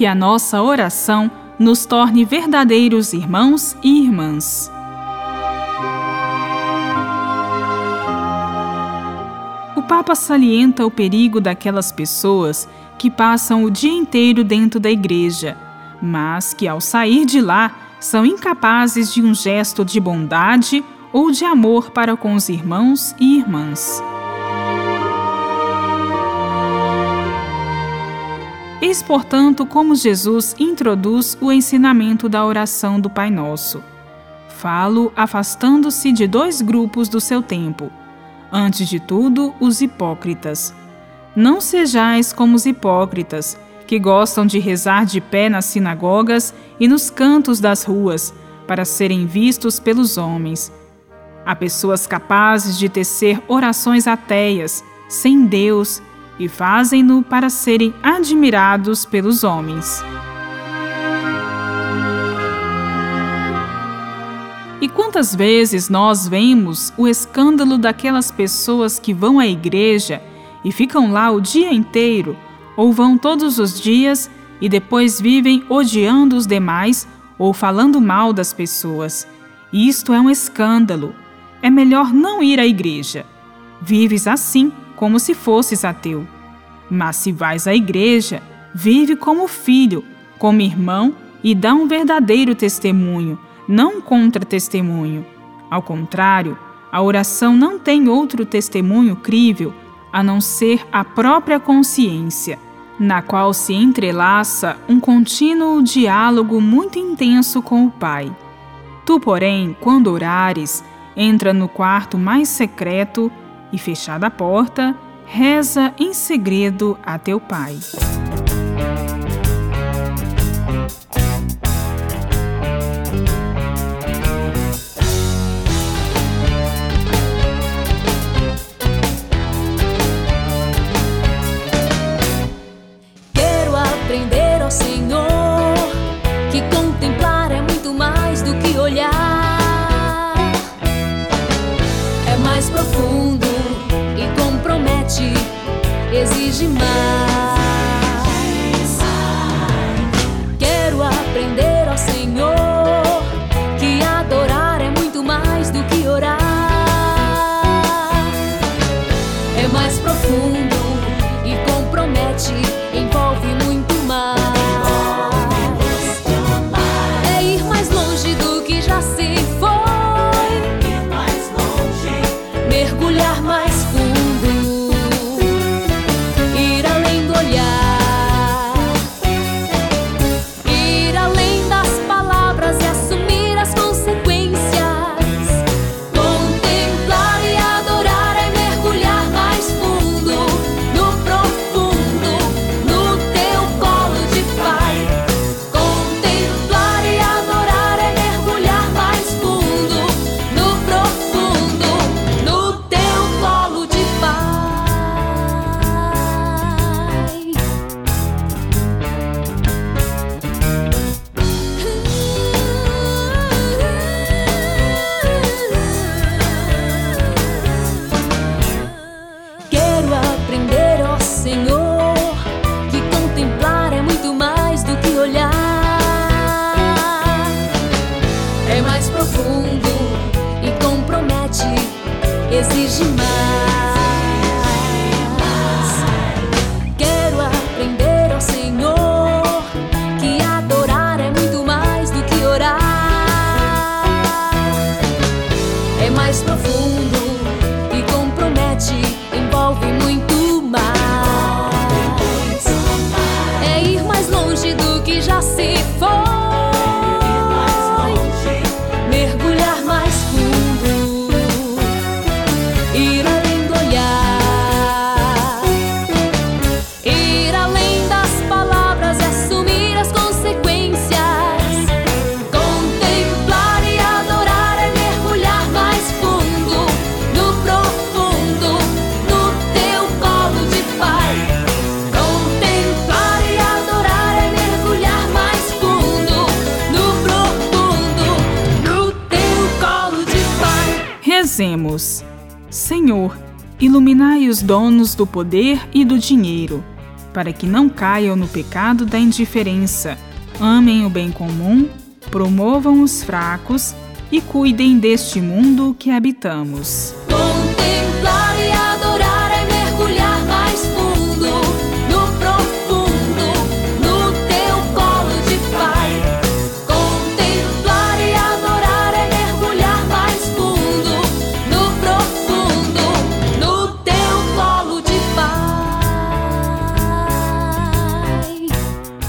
que a nossa oração nos torne verdadeiros irmãos e irmãs. O Papa salienta o perigo daquelas pessoas que passam o dia inteiro dentro da igreja, mas que ao sair de lá são incapazes de um gesto de bondade ou de amor para com os irmãos e irmãs. Eis, portanto, como Jesus introduz o ensinamento da oração do Pai Nosso. Falo afastando-se de dois grupos do seu tempo. Antes de tudo, os hipócritas. Não sejais como os hipócritas, que gostam de rezar de pé nas sinagogas e nos cantos das ruas, para serem vistos pelos homens. Há pessoas capazes de tecer orações ateias, sem Deus, e fazem-no para serem admirados pelos homens. E quantas vezes nós vemos o escândalo daquelas pessoas que vão à igreja e ficam lá o dia inteiro, ou vão todos os dias e depois vivem odiando os demais ou falando mal das pessoas. Isto é um escândalo. É melhor não ir à igreja. Vives assim como se fosses ateu. Mas se vais à igreja, vive como filho, como irmão e dá um verdadeiro testemunho, não contra-testemunho. Ao contrário, a oração não tem outro testemunho crível a não ser a própria consciência, na qual se entrelaça um contínuo diálogo muito intenso com o Pai. Tu, porém, quando orares, entra no quarto mais secreto e, fechada a porta, reza em segredo a teu Pai. Exige mais. Rezemos. Senhor, iluminai os donos do poder e do dinheiro, para que não caiam no pecado da indiferença, amem o bem comum, promovam os fracos e cuidem deste mundo que habitamos.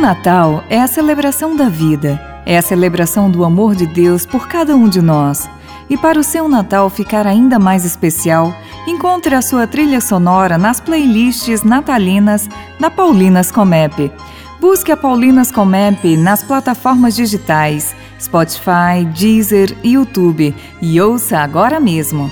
Natal é a celebração da vida, é a celebração do amor de Deus por cada um de nós. E para o seu Natal ficar ainda mais especial, encontre a sua trilha sonora nas playlists natalinas da Paulinas Comep. Busque a Paulinas Comep nas plataformas digitais Spotify, Deezer YouTube e ouça agora mesmo.